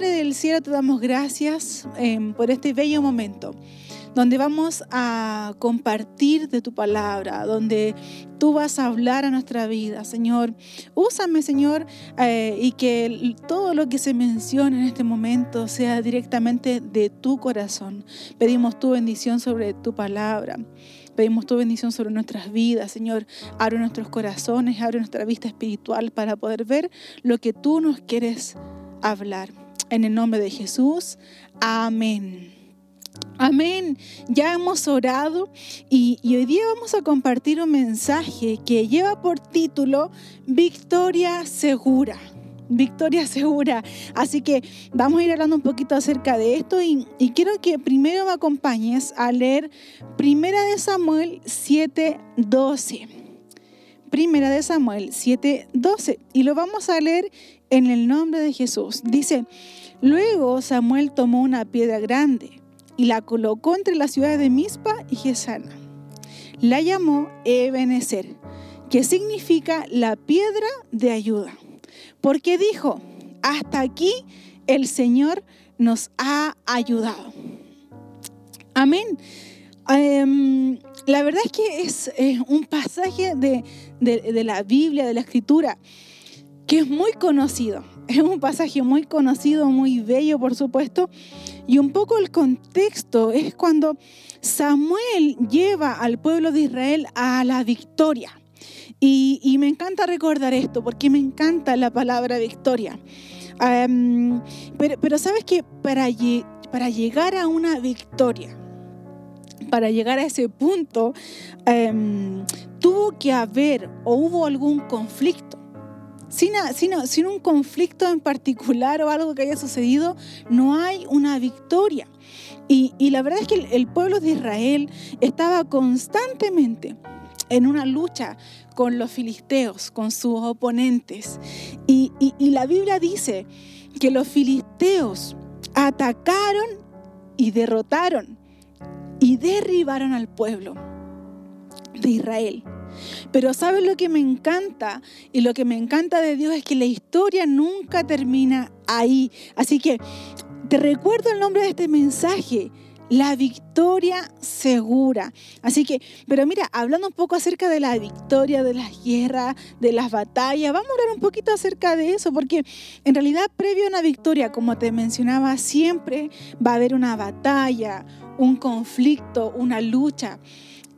Padre del cielo, te damos gracias em, por este bello momento donde vamos a compartir de tu palabra, donde tú vas a hablar a nuestra vida, Señor. Úsame, Señor, eh, y que todo lo que se menciona en este momento sea directamente de tu corazón. Pedimos tu bendición sobre tu palabra. Pedimos tu bendición sobre nuestras vidas, Señor. Abre nuestros corazones, abre nuestra vista espiritual para poder ver lo que tú nos quieres hablar. En el nombre de Jesús, amén. Amén. Ya hemos orado y, hoy día vamos a compartir un mensaje que lleva por título Victoria Segura. Victoria segura. Así que vamos a ir hablando un poquito acerca de esto y, y quiero que primero me acompañes a leer Primera de Samuel 7:12. Primera de Samuel 7:12 y lo vamos a leer en el nombre de Jesús. Dice, luego Samuel tomó una piedra grande y la colocó entre las ciudades de Mispa y Gesana. La llamó Ebenezer, que significa la piedra de ayuda, porque dijo, hasta aquí el Señor nos ha ayudado. Amén. Em, la verdad es que es un pasaje de, de la Biblia, de la Escritura, que es muy conocido. Es un pasaje muy conocido, muy bello, por supuesto, y un poco el contexto es cuando Samuel lleva al pueblo de Israel a la victoria. Y, me encanta recordar esto, porque me encanta la palabra victoria. pero, sabes que para, para llegar a una victoria, para llegar a ese punto, em, tuvo que haber o hubo algún conflicto. Sin, un conflicto en particular o algo que haya sucedido, no hay una victoria. Y, la verdad es que el, pueblo de Israel estaba constantemente en una lucha con los filisteos, con sus oponentes. Y, y, la Biblia dice que los filisteos atacaron y derrotaron y derribaron al pueblo de Israel. Pero ¿sabes lo que me encanta? Y lo que me encanta de Dios es que la historia nunca termina ahí. Así que te recuerdo el nombre de este mensaje. La victoria segura. Así que, pero mira, hablando un poco acerca de la victoria, de las guerras, de las batallas, vamos a hablar un poquito acerca de eso, porque en realidad previo a una victoria, como te mencionaba, siempre va a haber una batalla, un conflicto, una lucha.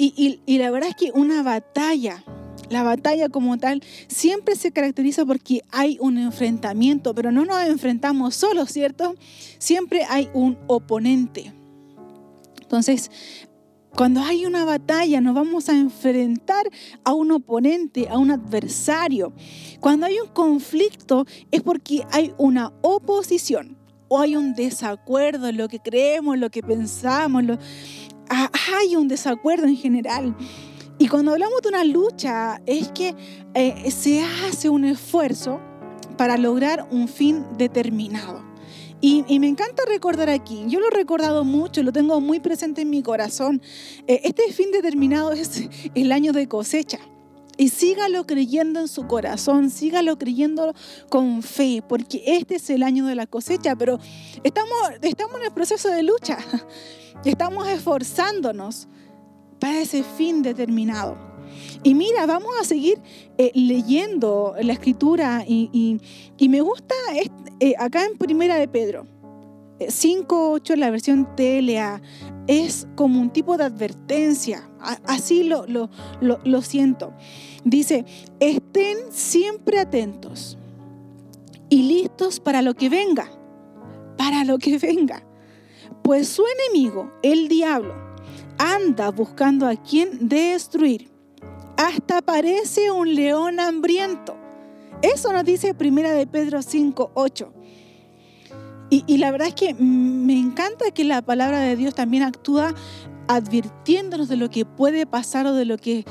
Y, la verdad es que una batalla, la batalla como tal, siempre se caracteriza porque hay un enfrentamiento, pero no nos enfrentamos solos, ¿cierto? Siempre hay un oponente. Entonces, cuando hay una batalla, nos vamos a enfrentar a un oponente, a un adversario. Cuando hay un conflicto, es porque hay una oposición o hay un desacuerdo en lo que creemos, lo que pensamos, lo, hay un desacuerdo en general. Y cuando hablamos de una lucha, es que eh, se hace un esfuerzo para lograr un fin determinado. Y, me encanta recordar aquí, yo lo he recordado mucho, lo tengo muy presente en mi corazón. Eh, este fin determinado es el año de cosecha. Y sígalo creyendo en su corazón, sígalo creyendo con fe, porque este es el año de la cosecha, pero estamos, estamos en el proceso de lucha. Estamos esforzándonos para ese fin determinado. Y mira, vamos a seguir eh, leyendo la escritura y, me gusta eh, acá en Primera de Pedro, 5.8 eh, la versión TLA, es como un tipo de advertencia, así lo, lo, lo siento. Dice, estén siempre atentos y listos para lo que venga, para lo que venga. Pues su enemigo, el diablo, anda buscando a quien destruir. Hasta parece un león hambriento. Eso nos dice Primera de Pedro 5, 8. Y, la verdad es que me encanta que la palabra de Dios también actúa advirtiéndonos de lo que puede pasar o de lo que,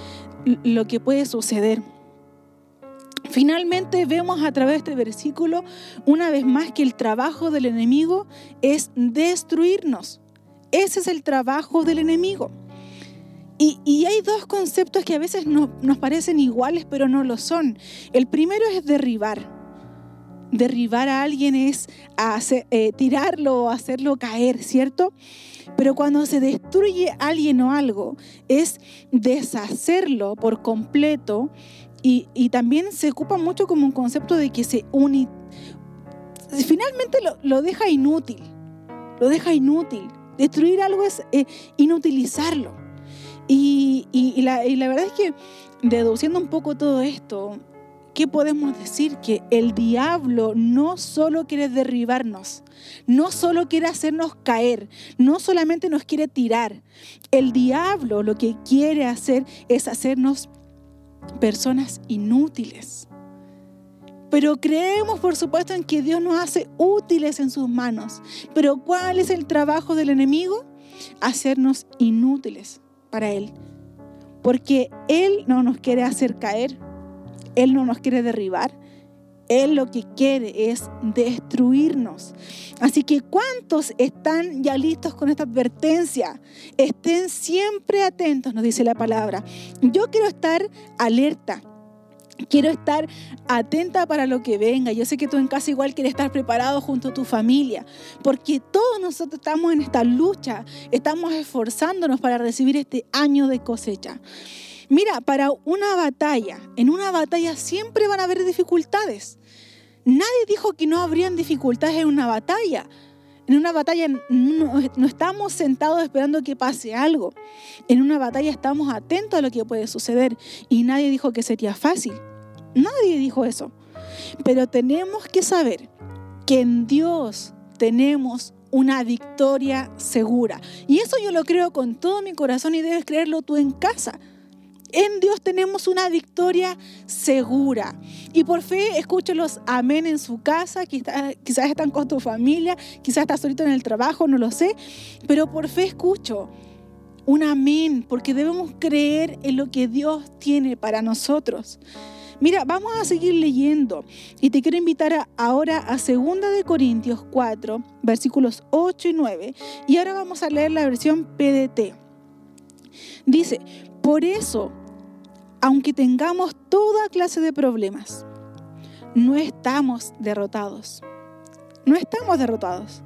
lo que puede suceder. Finalmente vemos a través de este versículo una vez más que el trabajo del enemigo es destruirnos. Ese es el trabajo del enemigo. Y, hay dos conceptos que a veces nos parecen iguales, pero no lo son. El primero es derribar. derribar a alguien es eh, tirarlo o hacerlo caer, ¿cierto? Pero cuando se destruye alguien o algo, es deshacerlo por completo y, también se ocupa mucho como un concepto de que se une, finalmente lo, deja inútil, lo deja inútil. Destruir algo es eh, inutilizarlo. Y, y la verdad es que deduciendo un poco todo esto, ¿qué podemos decir? Que el diablo no solo quiere derribarnos, no solo quiere hacernos caer, no solamente nos quiere tirar. El diablo lo que quiere hacer es hacernos personas inútiles. Pero creemos, por supuesto, en que Dios nos hace útiles en sus manos. Pero ¿cuál es el trabajo del enemigo? Hacernos inútiles para Él. Porque Él no nos quiere hacer caer, Él no nos quiere derribar, Él lo que quiere es destruirnos. Así que ¿cuántos están ya listos con esta advertencia? Estén siempre atentos, nos dice la palabra. Yo quiero estar alerta. Quiero estar atenta para lo que venga. Yo sé que tú en casa igual quieres estar preparado junto a tu familia, porque todos nosotros estamos en esta lucha, estamos esforzándonos para recibir este año de cosecha. Mira, para una batalla, en una batalla siempre van a haber dificultades. Nadie dijo que no habrían dificultades en una batalla. En una batalla no, estamos sentados esperando que pase algo. En una batalla estamos atentos a lo que puede suceder. Y nadie dijo que sería fácil. Nadie dijo eso. Pero tenemos que saber que en Dios tenemos una victoria segura. Y eso yo lo creo con todo mi corazón y debes creerlo tú en casa. En Dios tenemos una victoria segura. Y por fe escucho los amén en su casa, quizás, quizás están con tu familia, quizás estás solito en el trabajo, no lo sé, pero por fe escucho un amén, porque debemos creer en lo que Dios tiene para nosotros. Mira, vamos a seguir leyendo y te quiero invitar ahora a 2 de Corintios 4, versículos 8 y 9, y ahora vamos a leer la versión PDT. Dice, por eso aunque tengamos toda clase de problemas, no estamos derrotados. No estamos derrotados.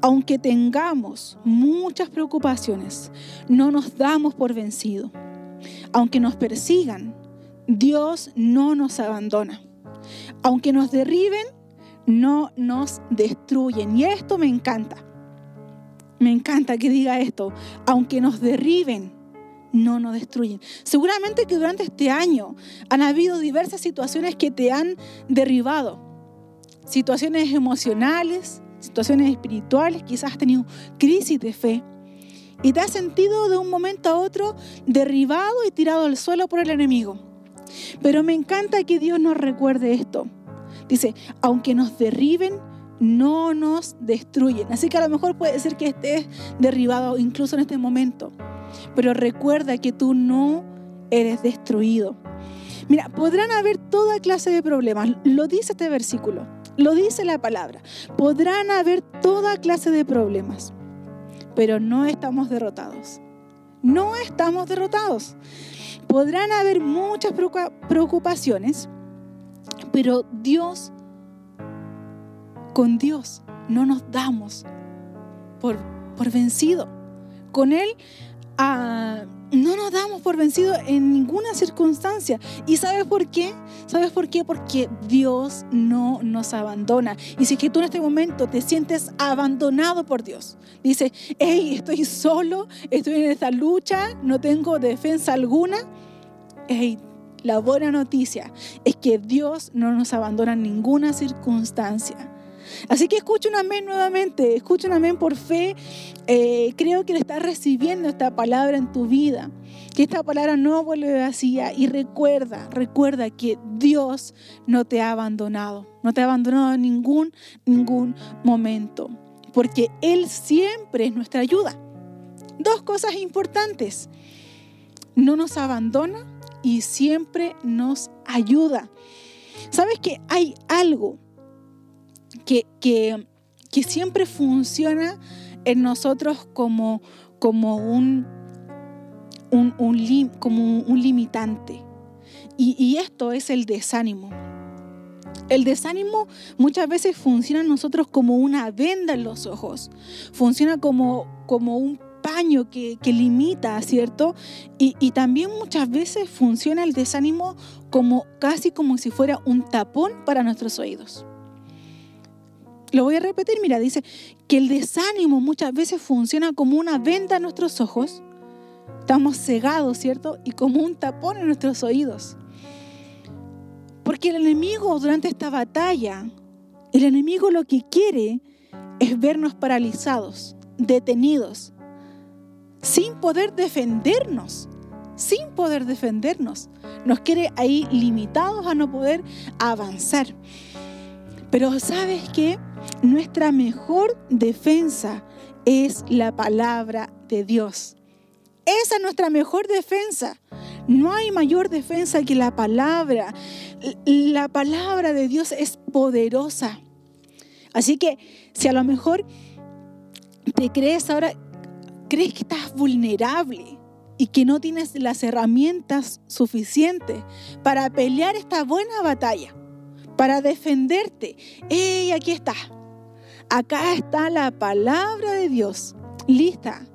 Aunque tengamos muchas preocupaciones, no nos damos por vencido. Aunque nos persigan, Dios no nos abandona. Aunque nos derriben, no nos destruyen. Y esto me encanta. Me encanta que diga esto. Aunque nos derriben, no nos destruyen. Seguramente que durante este año han habido diversas situaciones que te han derribado. Situaciones emocionales, situaciones espirituales, quizás has tenido crisis de fe. Y te has sentido de un momento a otro derribado y tirado al suelo por el enemigo. Pero me encanta que Dios nos recuerde esto. Dice, aunque nos derriben, no nos destruyen. Así que a lo mejor puede ser que estés derribado incluso en este momento. Pero recuerda que tú no eres destruido. Mira, podrán haber toda clase de problemas. Lo dice este versículo. Lo dice la palabra. Podrán haber toda clase de problemas. Pero no estamos derrotados. No estamos derrotados. Podrán haber muchas preocupaciones, pero Dios, con Dios, no nos damos por, por vencido. Con Él no nos damos por vencidos en ninguna circunstancia. ¿Y sabes por qué? ¿Sabes por qué? Porque Dios no nos abandona. Y si es que tú en este momento te sientes abandonado por Dios, dice, hey, estoy solo, estoy en esta lucha, no tengo defensa alguna, hey, la buena noticia es que Dios no nos abandona en ninguna circunstancia. Así que escucha un amén nuevamente, escucha un amén por fe. Eh, creo que le estás recibiendo esta palabra en tu vida, que esta palabra no vuelve vacía y recuerda, recuerda que Dios no te ha abandonado, no te ha abandonado en ningún, ningún momento, porque Él siempre es nuestra ayuda. Dos cosas importantes, no nos abandona y siempre nos ayuda. ¿Sabes que hay algo que, siempre funciona en nosotros como, como, un, como un limitante. Y, esto es el desánimo. El desánimo muchas veces funciona en nosotros como una venda en los ojos, funciona como, como un paño que, limita, ¿cierto? Y, y, también muchas veces funciona el desánimo como casi como si fuera un tapón para nuestros oídos. Lo voy a repetir, mira, dice que el desánimo muchas veces funciona como una venda en nuestros ojos, estamos cegados, ¿cierto? Y como un tapón en nuestros oídos. Porque el enemigo durante esta batalla, el enemigo lo que quiere es vernos paralizados, detenidos, sin poder defendernos, sin poder defendernos. Nos quiere ahí limitados a no poder avanzar. Pero sabes que nuestra mejor defensa es la palabra de Dios. Esa es nuestra mejor defensa. No hay mayor defensa que la palabra. La palabra de Dios es poderosa. Así que si a lo mejor te crees ahora, crees que estás vulnerable y que no tienes las herramientas suficientes para pelear esta buena batalla, para defenderte, ¡hey, aquí está! Acá está la palabra de Dios, lista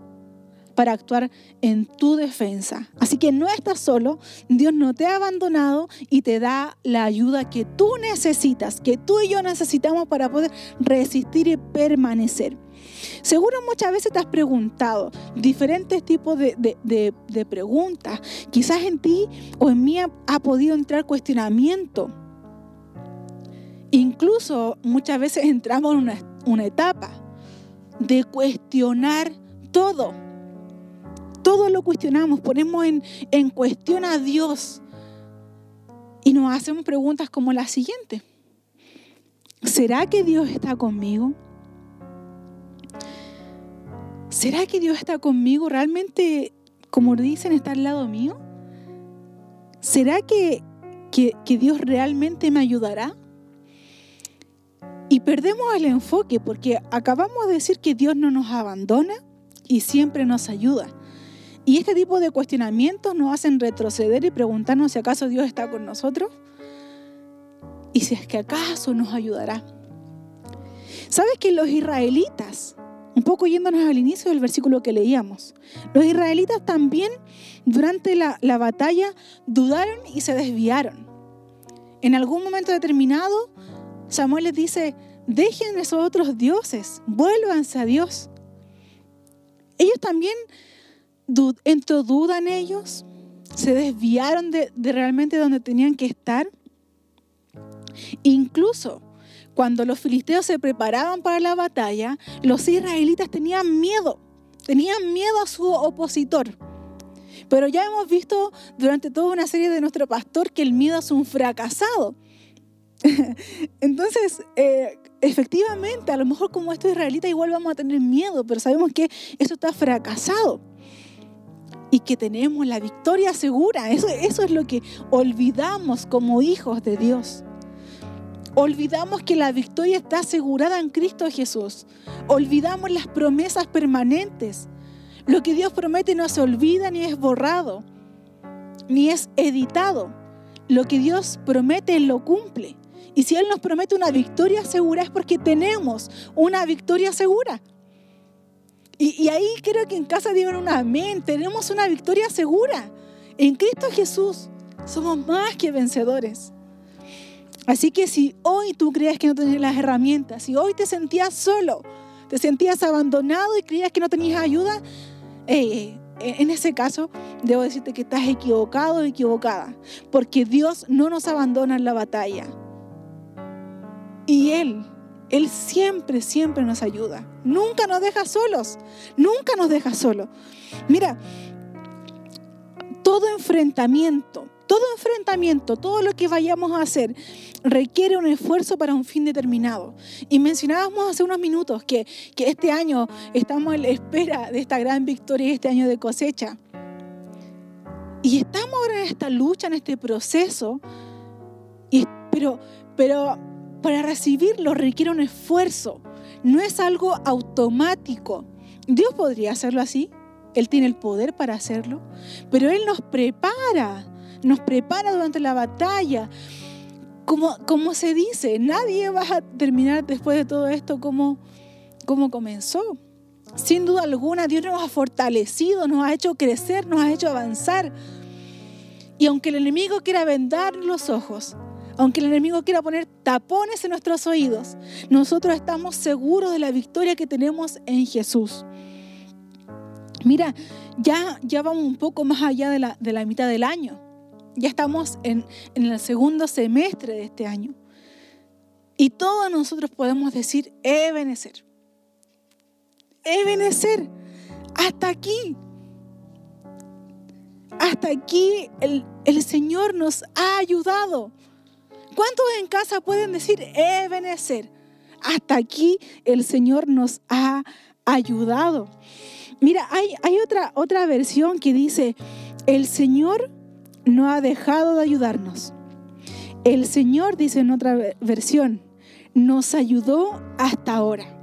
para actuar en tu defensa. Así que no estás solo, Dios no te ha abandonado y te da la ayuda que tú necesitas, que tú y yo necesitamos para poder resistir y permanecer. Seguro muchas veces te has preguntado diferentes tipos de, preguntas. Quizás en ti o en mí ha, podido entrar cuestionamiento. Incluso muchas veces entramos en una, etapa de cuestionar todo todo lo cuestionamos, ponemos en, cuestión a Dios y nos hacemos preguntas como la siguiente. ¿Será que Dios está conmigo? ¿Será que Dios está conmigo? ¿Realmente, como dicen, está al lado mío? ¿Será que, que Dios realmente me ayudará? Y perdemos el enfoque porque acabamos de decir que Dios no nos abandona y siempre nos ayuda. Y este tipo de cuestionamientos nos hacen retroceder y preguntarnos si acaso Dios está con nosotros y si es que acaso nos ayudará. ¿Sabes que los israelitas, un poco yéndonos al inicio del versículo que leíamos, los israelitas también durante la, la batalla dudaron y se desviaron? En algún momento determinado, Samuel les dice, dejen esos otros dioses, vuélvanse a Dios. Ellos también entró duda en ellos, se desviaron de, realmente donde tenían que estar. Incluso cuando los filisteos se preparaban para la batalla, los israelitas tenían miedo, tenían miedo a su opositor. Pero ya hemos visto durante toda una serie de nuestro pastor que el miedo es un fracasado. Entonces, eh, efectivamente, a lo mejor como estos israelitas igual vamos a tener miedo, pero sabemos que eso está fracasado y que tenemos la victoria segura. Eso, eso es lo que olvidamos como hijos de Dios. Olvidamos que la victoria está asegurada en Cristo Jesús. Olvidamos las promesas permanentes. Lo que Dios promete no se olvida ni es borrado, ni es editado. Lo que Dios promete lo cumple. Y si Él nos promete una victoria segura es porque tenemos una victoria segura. Y, ahí creo que en casa digan un amén. Tenemos una victoria segura. En Cristo Jesús somos más que vencedores. Así que si hoy tú crees que no tenías las herramientas, si hoy te sentías solo, te sentías abandonado y creías que no tenías ayuda, eh, eh, en ese caso debo decirte que estás equivocado o equivocada, porque Dios no nos abandona en la batalla. Y Él él siempre, siempre nos ayuda. Nunca nos deja solos. Nunca nos deja solos. Mira, todo enfrentamiento, todo enfrentamiento, todo lo que vayamos a hacer requiere un esfuerzo para un fin determinado. Y mencionábamos hace unos minutos que, este año estamos en la espera de esta gran victoria, este año de cosecha. Y estamos ahora en esta lucha, en este proceso, y, pero, pero para recibirlo requiere un esfuerzo, no es algo automático. Dios podría hacerlo así, Él tiene el poder para hacerlo, pero Él nos prepara, nos prepara durante la batalla como, como se dice, nadie va a terminar después de todo esto como, como comenzó. Sin duda alguna, Dios nos ha fortalecido, nos ha hecho crecer, nos ha hecho avanzar. Y aunque el enemigo quiera vendar los ojos, aunque el enemigo quiera poner tapones en nuestros oídos, nosotros estamos seguros de la victoria que tenemos en Jesús. Mira, ya, ya vamos un poco más allá de la, de la mitad del año. Ya estamos en, en el segundo semestre de este año. Y todos nosotros podemos decir, Ebenezer. Ebenezer, hasta aquí. Hasta aquí el, el Señor nos ha ayudado. ¿Cuántos en casa pueden decir, Ebenezer? Hasta aquí el Señor nos ha ayudado. Mira, hay, otra, otra versión que dice, el Señor no ha dejado de ayudarnos. El Señor, dice en otra versión, nos ayudó hasta ahora.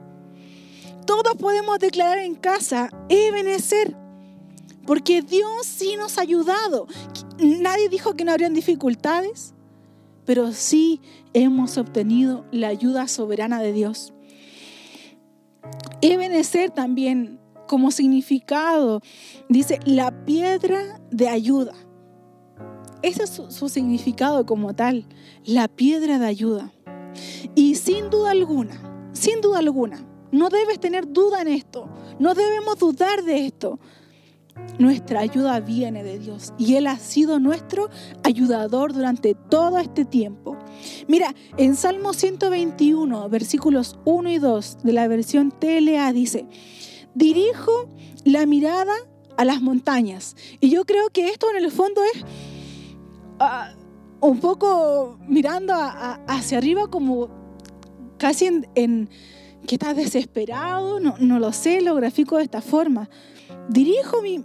Todos podemos declarar en casa, Ebenezer, porque Dios sí nos ha ayudado. Nadie dijo que no habrían dificultades, pero sí hemos obtenido la ayuda soberana de Dios. Ebenezer también como significado, dice la piedra de ayuda. Ese es su, significado como tal, la piedra de ayuda. Y sin duda alguna, sin duda alguna, no debes tener duda en esto, no debemos dudar de esto. Nuestra ayuda viene de Dios y Él ha sido nuestro ayudador durante todo este tiempo. Mira, en Salmo 121, versículos 1 y 2 de la versión TLA dice, dirijo la mirada a las montañas. Y yo creo que esto en el fondo es ah, un poco mirando hacia arriba como casi en, que estás desesperado, no, lo sé, lo grafico de esta forma. Dirijo mi,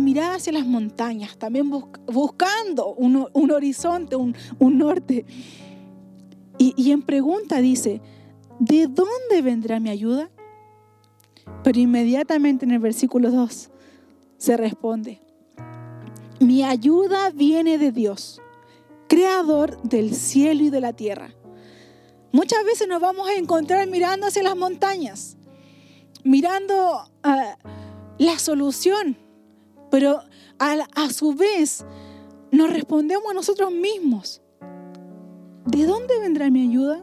mirada hacia las montañas, también buscando un, horizonte, un, norte. Y, en pregunta dice, ¿de dónde vendrá mi ayuda? Pero inmediatamente en el versículo 2 se responde, mi ayuda viene de Dios, creador del cielo y de la tierra. Muchas veces nos vamos a encontrar mirando hacia las montañas, mirando ah, la solución, pero a, a su vez nos respondemos a nosotros mismos. ¿De dónde vendrá mi ayuda?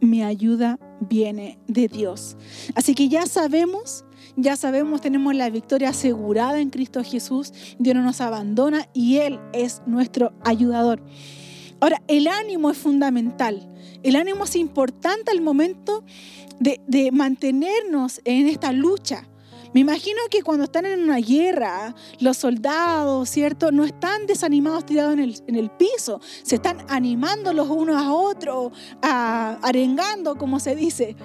Mi ayuda viene de Dios. Así que ya sabemos, ya sabemos, tenemos la victoria asegurada en Cristo Jesús. Dios no nos abandona y Él es nuestro ayudador. Ahora, el ánimo es fundamental. El ánimo es importante al momento de, de mantenernos en esta lucha. Me imagino que cuando están en una guerra, los soldados, ¿cierto? No están desanimados tirados en el, piso, se están animando los unos a otros, arengando, como se dice.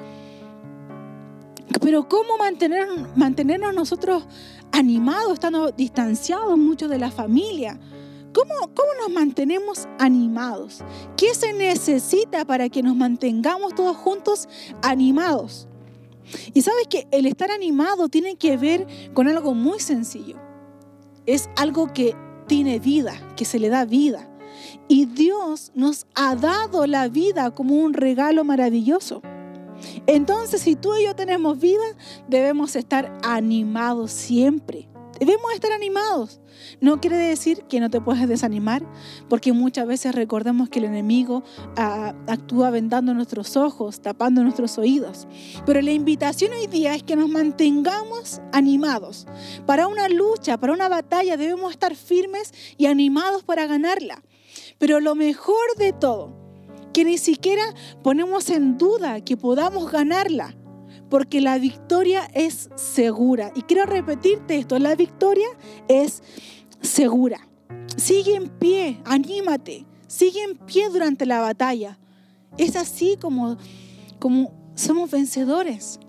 Pero ¿cómo mantener, mantenernos nosotros animados, estando distanciados muchos de la familia? ¿Cómo, ¿Cómo nos mantenemos animados? ¿Qué se necesita para que nos mantengamos todos juntos animados? Y sabes que el estar animado tiene que ver con algo muy sencillo. Es algo que tiene vida, que se le da vida. Y Dios nos ha dado la vida como un regalo maravilloso. Entonces, si tú y yo tenemos vida, debemos estar animados siempre. Debemos estar animados. No quiere decir que no te puedes desanimar, porque muchas veces recordemos que el enemigo ah, actúa vendando nuestros ojos, tapando nuestros oídos. Pero la invitación hoy día es que nos mantengamos animados. Para una lucha, para una batalla, debemos estar firmes y animados para ganarla. Pero lo mejor de todo, que ni siquiera ponemos en duda que podamos ganarla porque la victoria es segura. Y quiero repetirte esto, la victoria es segura. Sigue en pie, anímate, sigue en pie durante la batalla. Es así como, como somos vencedores.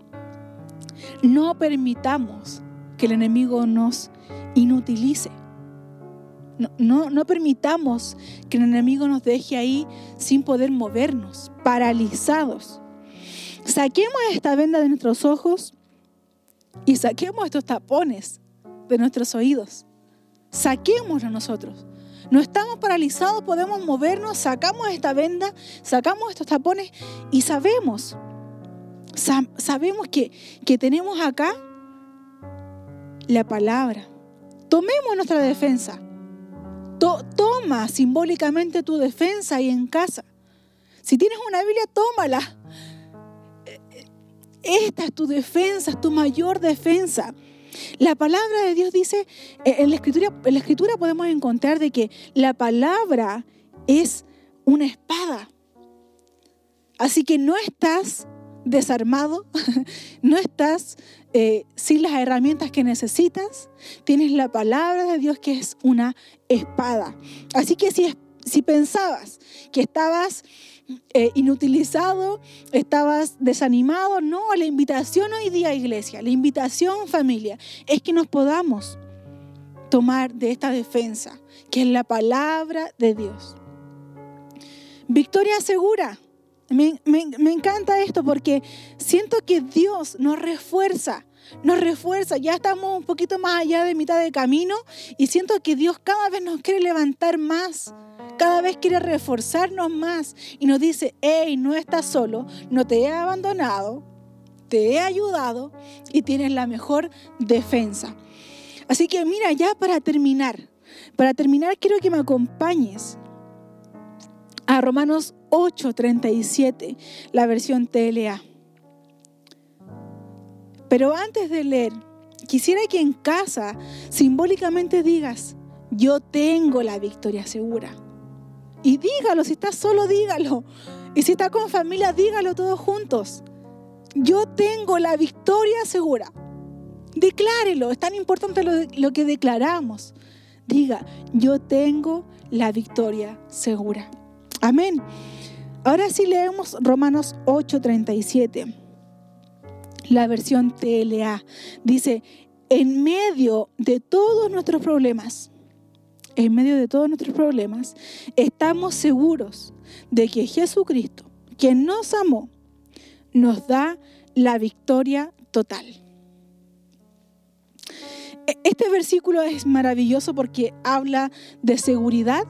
No permitamos que el enemigo nos inutilice. No, no, no, permitamos que el enemigo nos deje ahí sin poder movernos, paralizados. Saquemos esta venda de nuestros ojos y saquemos estos tapones de nuestros oídos. Saquémoslo nosotros. No estamos paralizados, podemos movernos, sacamos esta venda, sacamos estos tapones y sabemos, sabemos que, que tenemos acá la palabra. Tomemos nuestra defensa. toma simbólicamente tu defensa ahí en casa. Si tienes una Biblia, tómala. Esta es tu defensa, es tu mayor defensa. La palabra de Dios dice, eh, en la escritura, en la escritura podemos encontrar de que la palabra es una espada. Así que no estás desarmado, no estás eh, sin las herramientas que necesitas, tienes la palabra de Dios que es una espada. Así que si, si pensabas que estabas eh, inutilizado, estabas desanimado. No, la invitación hoy día, iglesia, la invitación, familia, es que nos podamos tomar de esta defensa, que es la palabra de Dios. Victoria segura. Me, me, encanta esto porque siento que Dios nos refuerza, nos refuerza. Ya estamos un poquito más allá de mitad de camino y siento que Dios cada vez nos quiere levantar más cada vez quiere reforzarnos más y nos dice, hey, no estás solo, no te he abandonado, te he ayudado y tienes la mejor defensa. Así que mira, ya para terminar, para terminar quiero que me acompañes a Romanos 8:37, la versión TLA. Pero antes de leer, quisiera que en casa simbólicamente digas, yo tengo la victoria segura. Y dígalo, si está solo, dígalo. Y si está con familia, dígalo todos juntos. Yo tengo la victoria segura. Declárelo, es tan importante lo, que declaramos. Diga, yo tengo la victoria segura. Amén. Ahora sí leemos Romanos 8:37, la versión TLA. Dice, en medio de todos nuestros problemas, en medio de todos nuestros problemas, estamos seguros de que Jesucristo, quien nos amó, nos da la victoria total. E-, este versículo es maravilloso porque habla de seguridad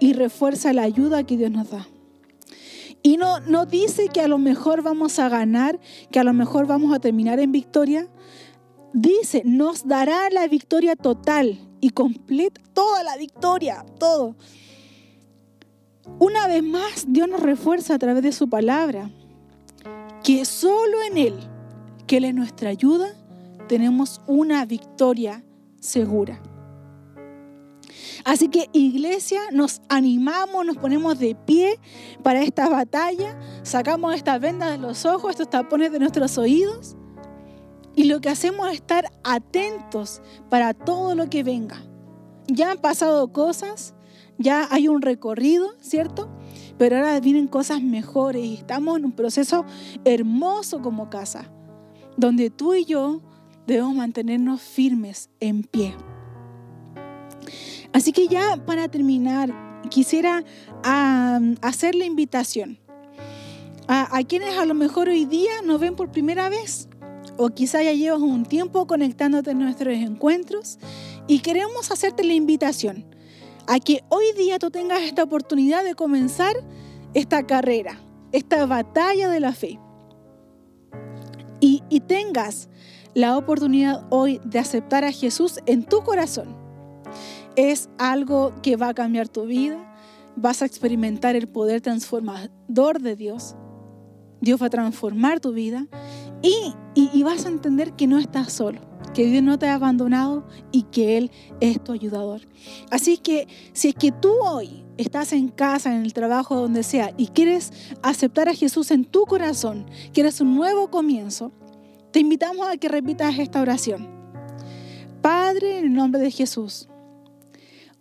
y refuerza la ayuda que Dios nos da. Y no, no dice que a lo mejor vamos a ganar, que a lo mejor vamos a terminar en victoria. Dice, nos dará la victoria total y completa toda la victoria, todo. Una vez más, Dios nos refuerza a través de su palabra que solo en Él, que Él es nuestra ayuda, tenemos una victoria segura. Así que iglesia, nos animamos, nos ponemos de pie para esta batalla, sacamos esta venda de los ojos, estos tapones de nuestros oídos y lo que hacemos es estar atentos para todo lo que venga. Ya han pasado cosas, ya hay un recorrido, ¿cierto? Pero ahora vienen cosas mejores y estamos en un proceso hermoso como casa, donde tú y yo debemos mantenernos firmes en pie. Así que ya para terminar, quisiera hacer la invitación a, a quienes a lo mejor hoy día nos ven por primera vez o quizá ya llevas un tiempo conectándote en nuestros encuentros y queremos hacerte la invitación a que hoy día tú tengas esta oportunidad de comenzar esta carrera, esta batalla de la fe. Y, y tengas la oportunidad hoy de aceptar a Jesús en tu corazón. Es algo que va a cambiar tu vida. Vas a experimentar el poder transformador de Dios. Dios va a transformar tu vida y, vas a entender que no estás solo, que Dios no te ha abandonado y que Él es tu ayudador. Así que si es que tú hoy estás en casa, en el trabajo, donde sea, y quieres aceptar a Jesús en tu corazón, quieres un nuevo comienzo, te invitamos a que repitas esta oración. Padre, en el nombre de Jesús,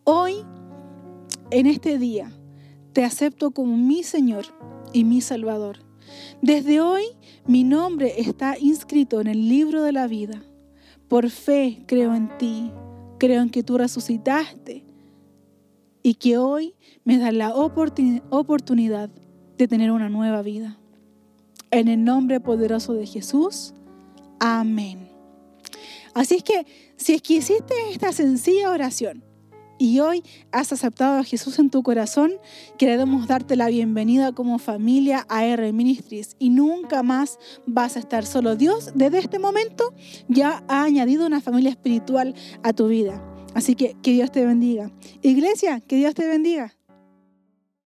hoy, en este día, te acepto como mi Señor y mi Salvador. Desde hoy mi nombre está inscrito en el libro de la vida. Por fe creo en ti, creo en que tú resucitaste y que hoy me das la oportunidad de tener una nueva vida. En el nombre poderoso de Jesús, amén. Así es que si es que hiciste esta sencilla oración y hoy has aceptado a Jesús en tu corazón, queremos darte la bienvenida como familia a R Ministries y nunca más vas a estar solo. Dios desde este momento ya ha añadido una familia espiritual a tu vida. Así que que Dios te bendiga. Iglesia, que Dios te bendiga.